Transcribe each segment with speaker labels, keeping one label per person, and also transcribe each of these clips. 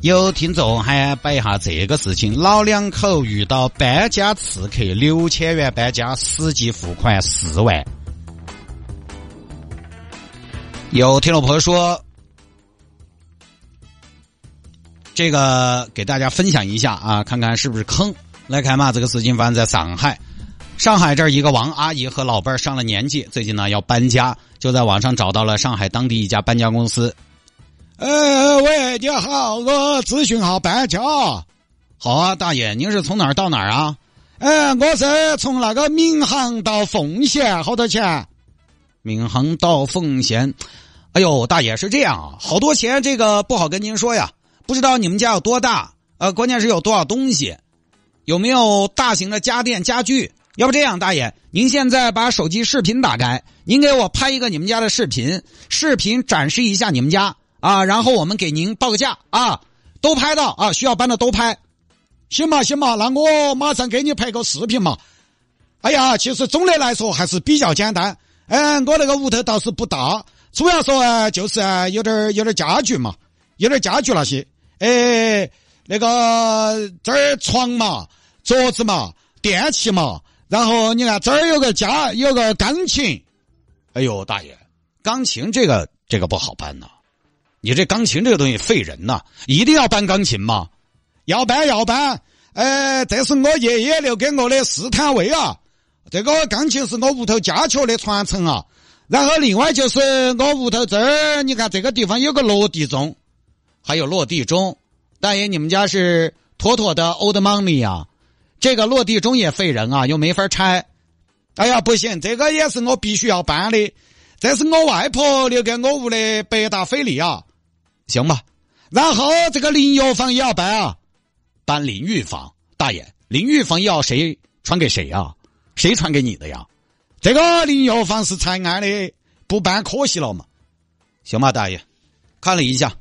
Speaker 1: 有听众还摆一下这个事情：老两口遇到搬家刺客，六千元搬家，实际付款四万。有听众朋友说，这个给大家分享一下啊，看看是不是坑。来看嘛，这个事情发生在上海。上海这儿一个王阿姨和老伴儿上了年纪，最近呢要搬家，就在网上找到了上海当地一家搬家公司。呃，喂，你好，我咨询下搬家。好啊，大爷，您是从哪儿到哪儿啊？哎，我是从那个闵行到奉贤，好多钱？闵行到奉贤，哎呦，大爷是这样啊，好多钱，这个不好跟您说呀。不知道你们家有多大？呃，关键是有多少东西，有没有大型的家电家具？要不这样，大爷，您现在把手机视频打开，您给我拍一个你们家的视频，视频展示一下你们家啊，然后我们给您报个价啊，都拍到啊，需要搬的都拍，行嘛行嘛，那我马上给你拍个视频嘛。哎呀，其实总的来说还是比较简单，嗯，我那个屋头倒是不大，主要说啊，就是啊有点有点家具嘛，有点家具那些，哎，那个这儿床嘛，桌子嘛，电器嘛。然后你看这儿有个家，有个钢琴。哎呦，大爷，钢琴这个这个不好搬呐！你这钢琴这个东西费人呐，一定要搬钢琴吗？要搬要搬。呃，这是我爷爷留给我的斯坦威啊，这个钢琴是我屋头家雀的传承啊。然后另外就是我屋头这儿，你看这个地方有个落地钟，还有落地钟。大爷，你们家是妥妥的 old money 啊！这个落地钟也费人啊，又没法拆。哎呀，不行，这个也是我必须要搬的。这是我外婆留给我屋的百达翡丽啊，行吧。然后这个淋浴房也要搬啊，搬淋浴房。大爷，淋浴房要谁传给谁啊？谁传给你的呀？这个淋浴房是才安的，不搬可惜了嘛。行吧，大爷，看了一下。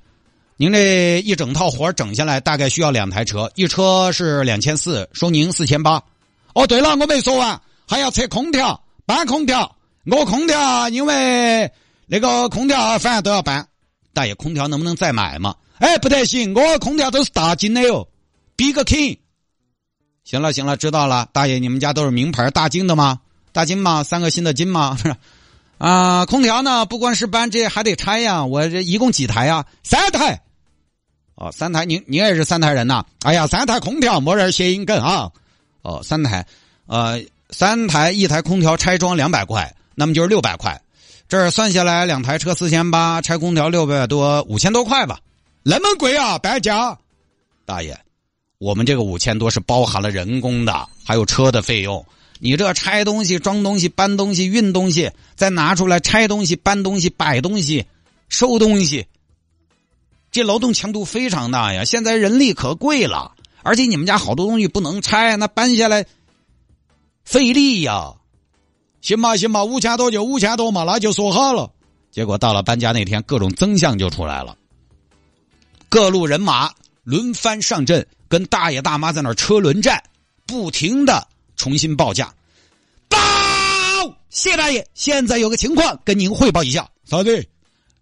Speaker 1: 您这一整套活整下来大概需要两台车，一车是两千四，收您四千八。哦，对了，我没说完，还要拆空调，搬空调。我空调因为那个空调反正都要搬。大爷，空调能不能再买嘛？哎，不得行，我空调都是大金的哟，Big King。行了行了，知道了。大爷，你们家都是名牌大金的吗？大金吗？三个新的金吗？啊，空调呢？不光是搬，这还得拆呀。我这一共几台呀？三台。哦，三台，您您也是三台人呐？哎呀，三台空调，没人谐音梗啊！哦，三台，呃，三台一台空调拆装两百块，那么就是六百块，这算下来两台车四千八，拆空调六百多，五千多块吧？那么贵啊，搬家？大爷，我们这个五千多是包含了人工的，还有车的费用。你这拆东西、装东西、搬东西、运东西，再拿出来拆东西、搬东西、摆东西、收东西。这劳动强度非常大呀！现在人力可贵了，而且你们家好多东西不能拆，那搬下来费力呀。行吧，行吧，五千多就五千多嘛，那就说好了。结果到了搬家那天，各种增项就出来了，各路人马轮番上阵，跟大爷大妈在那车轮战，不停的重新报价。报，谢大爷，现在有个情况跟您汇报一下。
Speaker 2: 啥子？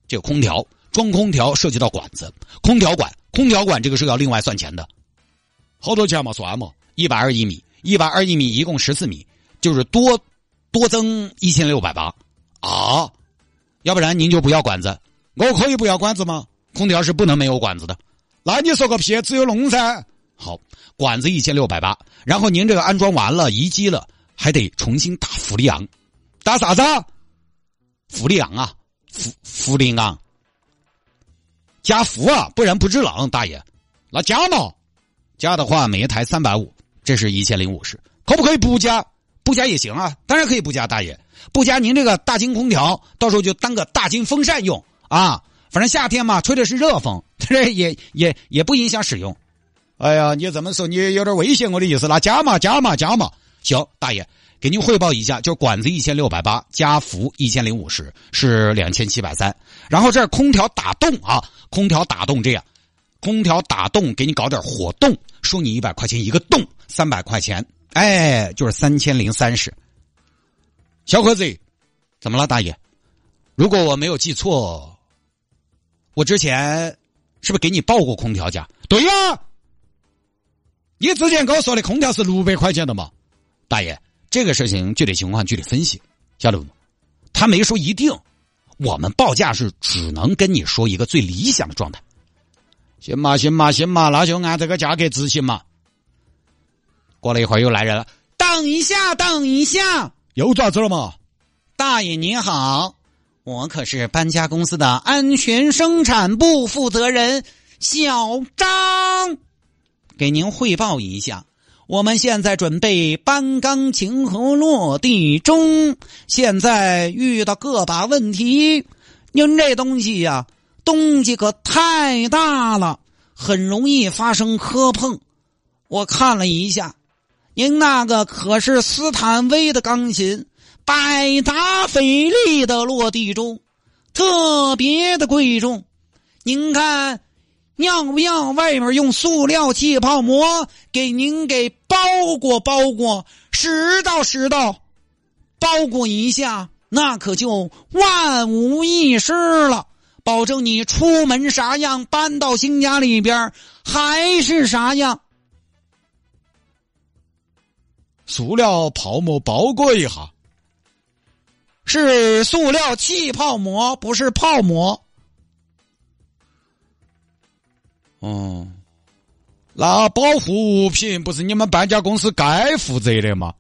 Speaker 1: 这个空调。装空调涉及到管子，空调管，空调管这个是要另外算钱的，
Speaker 2: 好多钱嘛？算嘛？
Speaker 1: 一百二一米，一百二一米，一共十四米，就是多多增一千六百八啊！要不然您就不要管子，
Speaker 2: 我可以不要管子吗？
Speaker 1: 空调是不能没有管子的。
Speaker 2: 那你说个屁，只有弄噻。
Speaker 1: 好，管子一千六百八，然后您这个安装完了移机了，还得重新打氟利昂，
Speaker 2: 打啥子？
Speaker 1: 氟利昂啊，氟氟利昂。加氟啊，不然不制冷，大爷。
Speaker 2: 那加嘛？
Speaker 1: 加的话，每一台三百五，这是一千零五十。
Speaker 2: 可不可以不加？
Speaker 1: 不加也行啊，当然可以不加，大爷。不加，您这个大金空调，到时候就当个大金风扇用啊。反正夏天嘛，吹的是热风，这也也也不影响使用。
Speaker 2: 哎呀，你这么说，你有点威胁我的意思。那加嘛，加嘛，加嘛，
Speaker 1: 行，大爷，给您汇报一下，就管子一千六百八加氟一千零五十是两千七百三，然后这空调打洞啊，空调打洞这样，空调打洞给你搞点火洞，收你一百块钱一个洞，三百块钱，哎，就是三千零三十。小伙子，怎么了，大爷？如果我没有记错，我之前是不是给你报过空调价？
Speaker 2: 对呀，你之前跟我说的空调是六百块钱的嘛？
Speaker 1: 大爷，这个事情具体情况具体分析，晓得不？他没说一定，我们报价是只能跟你说一个最理想的状态。
Speaker 2: 行嘛，行嘛，行嘛，那就按这个价格执行嘛。
Speaker 1: 过了一会儿又来人了，等一下，等一下，
Speaker 2: 又咋子了嘛？
Speaker 1: 大爷您好，我可是搬家公司的安全生产部负责人小张，给您汇报一下。我们现在准备搬钢琴和落地钟，现在遇到个把问题。您这东西呀，东西可太大了，很容易发生磕碰。我看了一下，您那个可是斯坦威的钢琴，百达翡丽的落地钟，特别的贵重。您看。要不要外面用塑料气泡膜给您给包裹包裹，拾到拾到，包裹一下，那可就万无一失了，保证你出门啥样，搬到新家里边还是啥样。
Speaker 2: 塑料泡沫包裹一下，
Speaker 1: 是塑料气泡膜，不是泡膜。
Speaker 2: 哦，那保护物品不是你们搬家公司该负责的吗？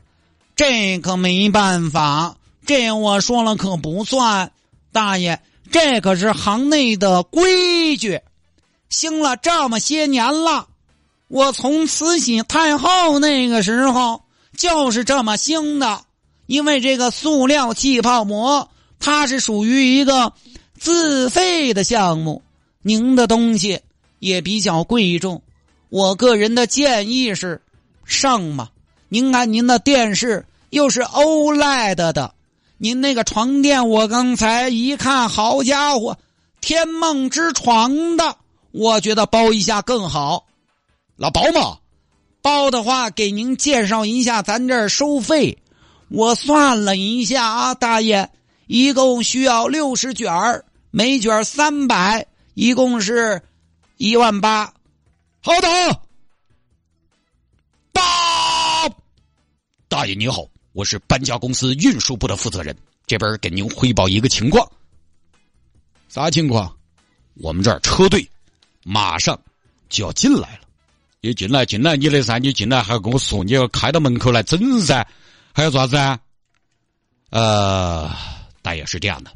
Speaker 1: 这可没办法，这我说了可不算，大爷，这可是行内的规矩。兴了这么些年了，我从慈禧太后那个时候就是这么兴的。因为这个塑料气泡膜，它是属于一个自费的项目，您的东西。也比较贵重，我个人的建议是上嘛。您看您的电视又是欧莱德的，您那个床垫我刚才一看，好家伙，天梦之床的，我觉得包一下更好。
Speaker 2: 老包嘛，
Speaker 1: 包的话给您介绍一下，咱这儿收费，我算了一下啊，大爷，一共需要六十卷儿，每卷三百，一共是。一万八，
Speaker 2: 好的。
Speaker 1: 八，
Speaker 2: 大爷你好，我是搬家公司运输部的负责人，这边给您汇报一个情况。啥情况？我们这儿车队马上就要进来了。你进来，进来你的噻，你进来还要跟我说，你要开到门口来整噻，还要啥子啊？
Speaker 1: 呃，大爷是这样的，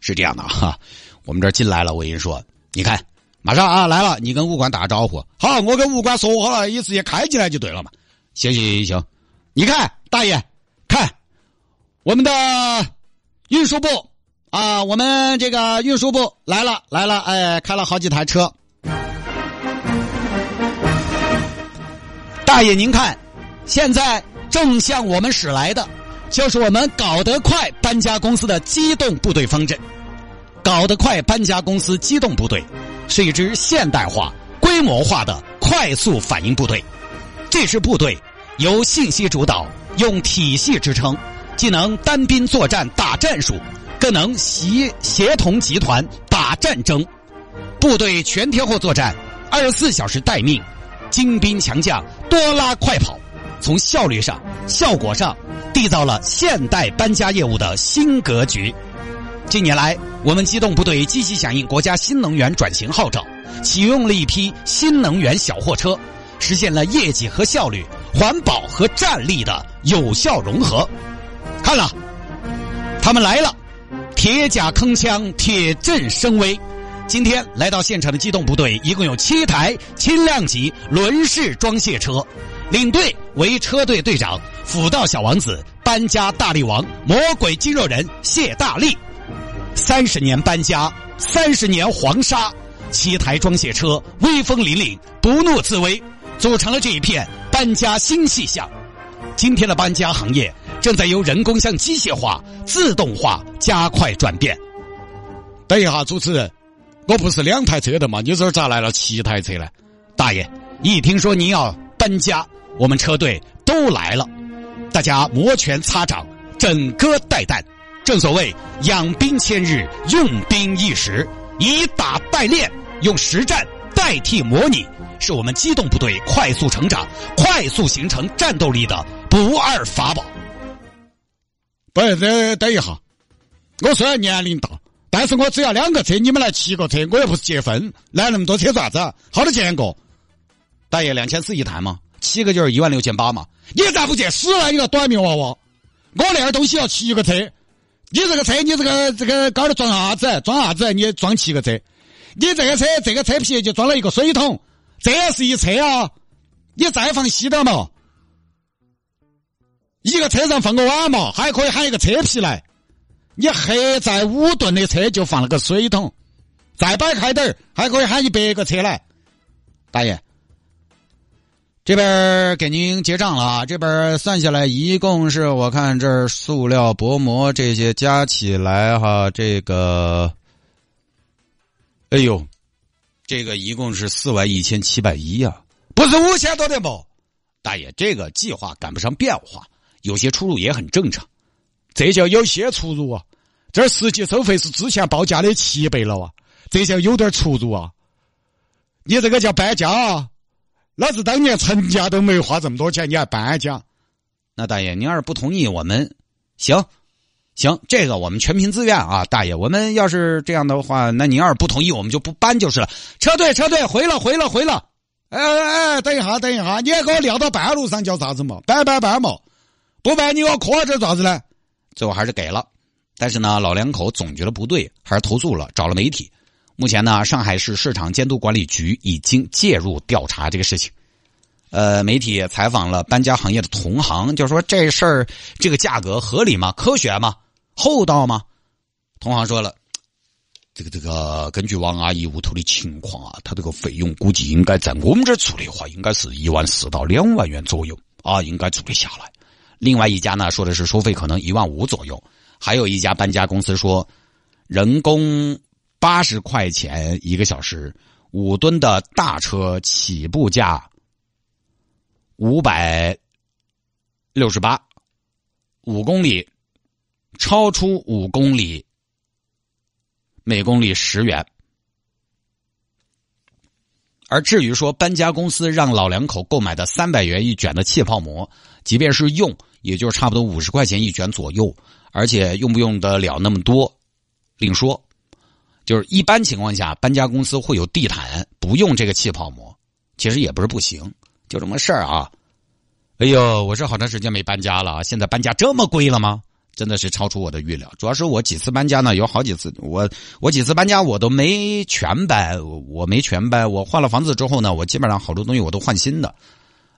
Speaker 1: 是这样的哈，我们这进来了，我跟你说，你看。马上啊，来了！你跟物管打个招呼。
Speaker 2: 好，我跟物管说好了，你直接开进来就对了嘛。
Speaker 1: 行行行行，你看，大爷，看我们的运输部啊，我们这个运输部来了来了，哎，开了好几台车。大爷，您看，现在正向我们驶来的，就是我们搞得快搬家公司的机动部队方阵。搞得快搬家公司机动部队。是一支现代化、规模化的快速反应部队。这支部队由信息主导，用体系支撑，既能单兵作战打战术，更能协协同集团打战争。部队全天候作战，二十四小时待命，精兵强将，多拉快跑，从效率上、效果上，缔造了现代搬家业务的新格局。近年来，我们机动部队积极响应国家新能源转型号召，启用了一批新能源小货车，实现了业绩和效率、环保和战力的有效融合。看了，他们来了，铁甲铿锵，铁阵生威。今天来到现场的机动部队一共有七台轻量级轮式装卸车，领队为车队队长、辅道小王子、搬家大力王、魔鬼肌肉人谢大力。三十年搬家，三十年黄沙，七台装卸车威风凛凛，不怒自威，组成了这一片搬家新气象。
Speaker 2: 今天的搬家行业正在由人工向机械化、自动化加快转变。等一下，主持人，我不是两台车的吗？你这咋来了七台车呢？大爷，一听说您要搬家，我们车队都来了，大家摩拳擦掌，整歌带弹。正所谓养兵千日，用兵一时，以打代练，用实战代替模拟。是我们机动部队快速成长、快速形成战斗力的不二法宝。不是，这等一下，我虽然年龄大，但是我只要两个车，你们来七个车，我又不是结婚，来那么多车做啥子？好多钱一个？
Speaker 1: 大爷，两千四一台嘛？七个就是一万六千八嘛。
Speaker 2: 你咋不去死了？你个短命娃娃！我那点东西要七个车，你这个车，你这个这个高头装啥子？装啥子？你装七个车？你这个车，这个车皮就装了一个水桶。这也是一车啊！你再放稀点嘛，一个车上放个碗嘛，还可以喊一个车皮来。你黑在五吨的车就放了个水桶，再摆开点儿，还可以喊一百个车来。
Speaker 1: 大爷，这边给您结账了啊！这边算下来一共是我看这塑料薄膜这些加起来哈，这个，哎呦。这个一共是四万一千七百一呀，
Speaker 2: 不是五千多的不？
Speaker 1: 大爷，这个计划赶不上变化，有些出入也很正常。
Speaker 2: 这叫有些出入啊！这实际收费是之前报价的七倍了啊！这叫有点出入啊！你这个叫搬家啊！老子当年成家都没花这么多钱，你还搬家？
Speaker 1: 那大爷，您要是不同意，我们行。行，这个我们全凭自愿啊，大爷。我们要是这样的话，那您要是不同意，我们就不搬就是了。
Speaker 2: 车队，车队，回了，回了，回了。哎哎哎，等一下，等一下，你还给我撂到半路上叫啥子嘛？搬搬搬嘛！不搬，你给我磕这咋子呢？
Speaker 1: 最后还是给了，但是呢，老两口总觉得不对，还是投诉了，找了媒体。目前呢，上海市市场监督管理局已经介入调查这个事情。呃，媒体采访了搬家行业的同行，就说这事儿这个价格合理吗？科学吗？厚道吗？同行说了，这个这个，根据王阿姨屋头的情况啊，她这个费用估计应该在我们这儿出的话，应该是一万四到两万元左右啊，应该做得下来。另外一家呢说的是收费可能一万五左右，还有一家搬家公司说，人工八十块钱一个小时，五吨的大车起步价五百六十八，五公里。超出五公里，每公里十元。而至于说搬家公司让老两口购买的三百元一卷的气泡膜，即便是用，也就是差不多五十块钱一卷左右，而且用不用得了那么多，另说。就是一般情况下，搬家公司会有地毯，不用这个气泡膜，其实也不是不行，就这么事儿啊。哎呦，我是好长时间没搬家了，现在搬家这么贵了吗？真的是超出我的预料，主要是我几次搬家呢，有好几次我我几次搬家我都没全搬，我没全搬，我换了房子之后呢，我基本上好多东西我都换新的，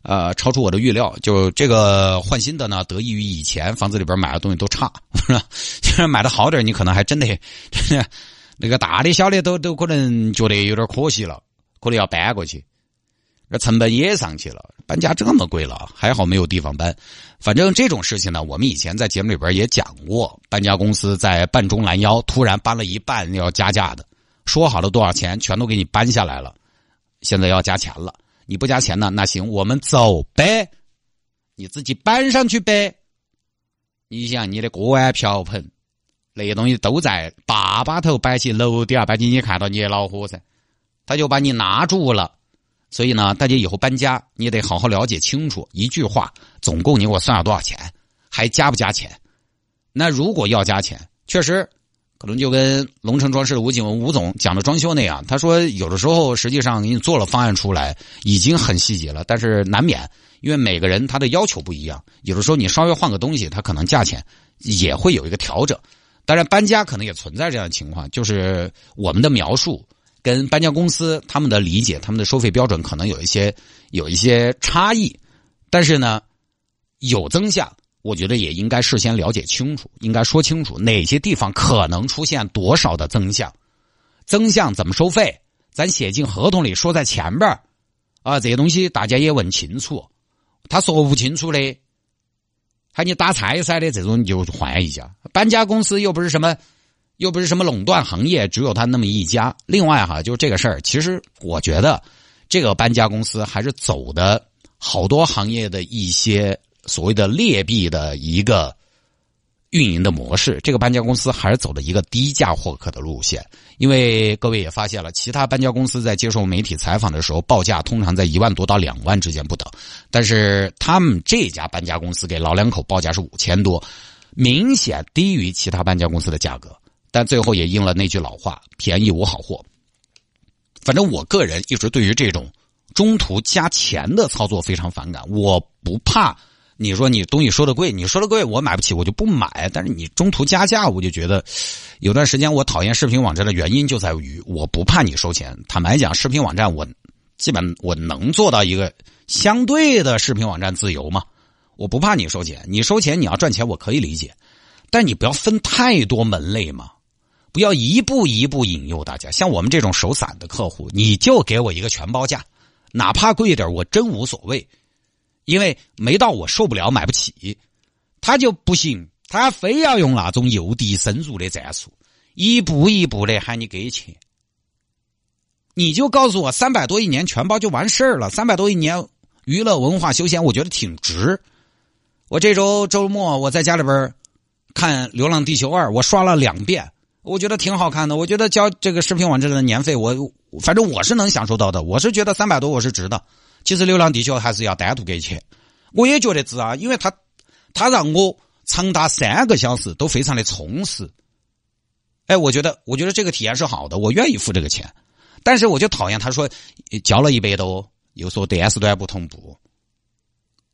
Speaker 1: 呃，超出我的预料。就这个换新的呢，得益于以前房子里边买的东西都差，是吧？就是买的好点，你可能还真得 那个大的小的都都可能觉得有点可惜了，可能要搬过去。那成本也上去了，搬家这么贵了，还好没有地方搬。反正这种事情呢，我们以前在节目里边也讲过，搬家公司在半中拦腰，突然搬了一半要加价的，说好了多少钱，全都给你搬下来了，现在要加钱了。你不加钱呢，那行，我们走呗，你自己搬上去呗。你想你的锅碗瓢盆那些东西都在坝坝头摆起，楼底下摆起，你看到你也恼火噻，他就把你拿住了。所以呢，大家以后搬家，你也得好好了解清楚。一句话，总共你给我算了多少钱，还加不加钱？那如果要加钱，确实可能就跟龙城装饰的吴景文吴总讲的装修那样，他说有的时候实际上给你做了方案出来，已经很细节了，但是难免因为每个人他的要求不一样，有的时候你稍微换个东西，他可能价钱也会有一个调整。当然，搬家可能也存在这样的情况，就是我们的描述。跟搬家公司他们的理解、他们的收费标准可能有一些有一些差异，但是呢，有增项，我觉得也应该事先了解清楚，应该说清楚哪些地方可能出现多少的增项，增项怎么收费，咱写进合同里说在前边啊，这些东西大家也问清楚。他说不清楚的，喊你打菜噻的这种，你就换一家。搬家公司又不是什么，又不是什么垄断行业，只有他那么一家。另外哈，就这个事儿，其实我觉得这个搬家公司还是走的好多行业的一些所谓的劣币的一个。运营的模式，这个搬家公司还是走的一个低价获客的路线，因为各位也发现了，其他搬家公司在接受媒体采访的时候，报价通常在一万多到两万之间不等，但是他们这家搬家公司给老两口报价是五千多，明显低于其他搬家公司的价格，但最后也应了那句老话：便宜无好货。反正我个人一直对于这种中途加钱的操作非常反感，我不怕。你说你东西说的贵，你说的贵，我买不起，我就不买。但是你中途加价，我就觉得有段时间我讨厌视频网站的原因就在于我不怕你收钱。坦白讲，视频网站我基本我能做到一个相对的视频网站自由嘛，我不怕你收钱。你收钱你要赚钱，我可以理解，但你不要分太多门类嘛，不要一步一步引诱大家。像我们这种手散的客户，你就给我一个全包价，哪怕贵一点，我真无所谓。因为没到我受不了买不起，他就不行，他非要用那种诱敌深入的战术，一步一步的喊你给钱。你就告诉我三百多一年全包就完事儿了，三百多一年娱乐文化休闲，我觉得挺值。我这周周末我在家里边看《流浪地球二》，我刷了两遍，我觉得挺好看的。我觉得交这个视频网站的年费，我反正我是能享受到的。我是觉得三百多我是值的。其实《流浪地球》还是要单独给钱，我也觉得值啊，因为他他让我长达三个小时都非常的充实。哎，我觉得我觉得这个体验是好的，我愿意付这个钱。但是我就讨厌他说交了一百多，又说电视端不同步，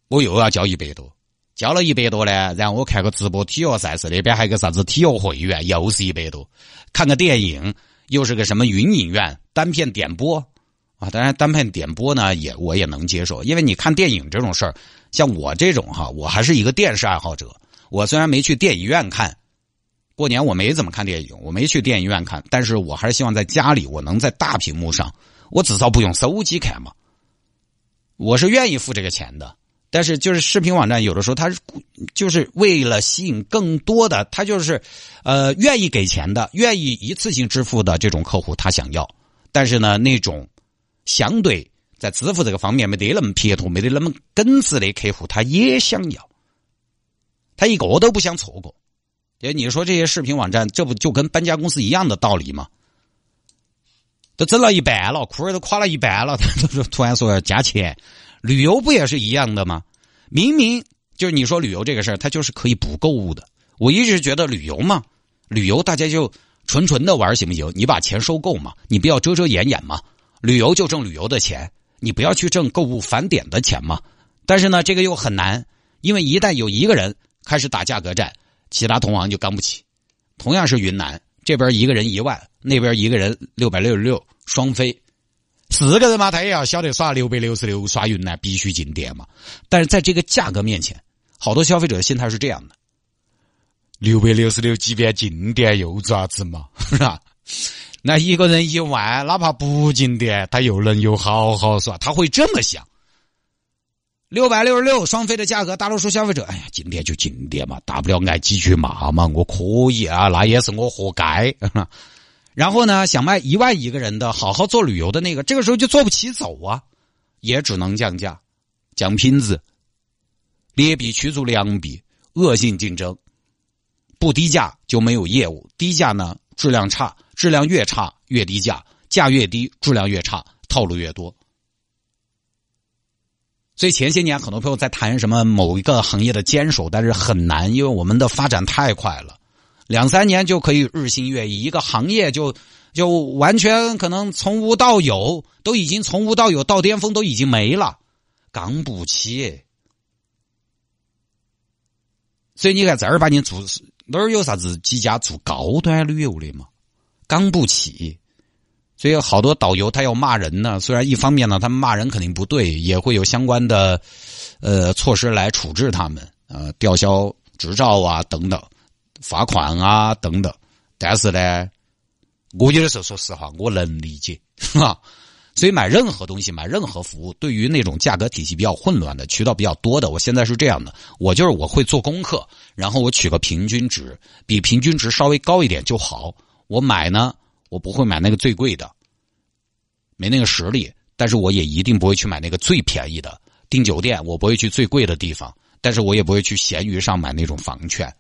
Speaker 1: 我又要交一百多，交了一百多呢，然后我看个直播体育赛事，那边还有个啥子体育会员，又是一百多，看个电影又是个什么云影院单片点播。啊，当然单片点播呢，也我也能接受，因为你看电影这种事儿，像我这种哈，我还是一个电视爱好者。我虽然没去电影院看，过年我没怎么看电影，我没去电影院看，但是我还是希望在家里，我能在大屏幕上，我至少不用手机看嘛。我是愿意付这个钱的，但是就是视频网站有的时候它是就是为了吸引更多的，他就是呃愿意给钱的，愿意一次性支付的这种客户，他想要，但是呢那种。相对在支付这个方面没得那么撇脱，没得那么耿直的客户，他也想要，他一个都不想错过。哎，你说这些视频网站，这不就跟搬家公司一样的道理吗？都整了一半了，裤儿都垮了一半了，他都说突然说要加钱。旅游不也是一样的吗？明明就是你说旅游这个事儿，它就是可以不购物的。我一直觉得旅游嘛，旅游大家就纯纯的玩行不行？你把钱收够嘛，你不要遮遮掩掩嘛。旅游就挣旅游的钱，你不要去挣购物返点的钱嘛。但是呢，这个又很难，因为一旦有一个人开始打价格战，其他同行就干不起。同样是云南这边一个人一万，那边一个人六百六十六双飞，四个人嘛，他也要晓得耍六百六十六耍云南必须进店嘛。但是在这个价格面前，好多消费者的心态是这样的：六百六十六即便进店又咋子嘛，是吧？那一个人一万，哪怕不进店，他又能有好好耍，他会这么想。六百六十六双飞的价格，大多数消费者，哎呀，进店就进店嘛，大不了挨几句骂嘛，我可以啊，那也是我活该。然后呢，想卖一万一个人的，好好做旅游的那个，这个时候就做不起走啊，也只能降价、降品质、劣币驱逐良币，恶性竞争，不低价就没有业务，低价呢质量差。质量越差越低价，价越低质量越差，套路越多。所以前些年很多朋友在谈什么某一个行业的坚守，但是很难，因为我们的发展太快了，两三年就可以日新月异，一个行业就就完全可能从无到有，都已经从无到有到巅峰都已经没了，刚不起。所以你看，正儿八经做哪儿有啥子几家做高端旅游的嘛？刚不起，所以好多导游他要骂人呢。虽然一方面呢，他们骂人肯定不对，也会有相关的呃措施来处置他们，呃，吊销执照啊等等，罚款啊等等。但是呢，我有的时候说实话，我能理解，是吧？所以买任何东西，买任何服务，对于那种价格体系比较混乱的、渠道比较多的，我现在是这样的：我就是我会做功课，然后我取个平均值，比平均值稍微高一点就好。我买呢，我不会买那个最贵的，没那个实力，但是我也一定不会去买那个最便宜的。订酒店，我不会去最贵的地方，但是我也不会去闲鱼上买那种房券。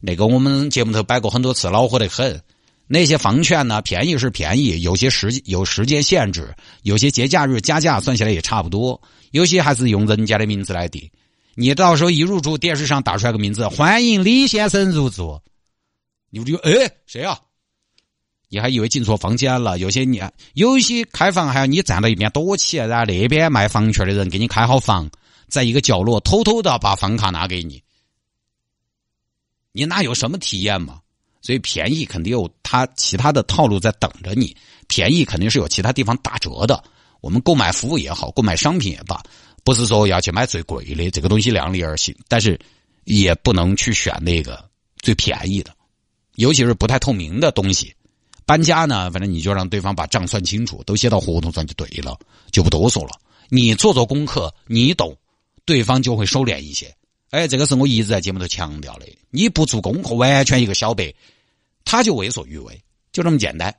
Speaker 1: 那个我们节目头摆过很多次，恼火得很。那些房券呢，便宜是便宜，有些时有时间限制，有些节假日加价算起来也差不多，有些还是用人家的名字来订。你到时候一入住，电视上打出来个名字，欢迎李先生入住，你就哎谁啊？你还以为进错房间了？有些你有些开房还要你站到一边躲起，然后那边卖房券的人给你开好房，在一个角落偷偷的把房卡拿给你，你哪有什么体验嘛？所以便宜肯定有他其他的套路在等着你，便宜肯定是有其他地方打折的。我们购买服务也好，购买商品也罢，不是说要去买最贵的这个东西量力而行，但是也不能去选那个最便宜的，尤其是不太透明的东西。搬家呢，反正你就让对方把账算清楚，都写到合同上就对了，就不多说了。你做做功课，你懂，对方就会收敛一些。哎，这个是我一直在节目头强调的，你不做功课，完全一个小白。他就为所欲为，就这么简单。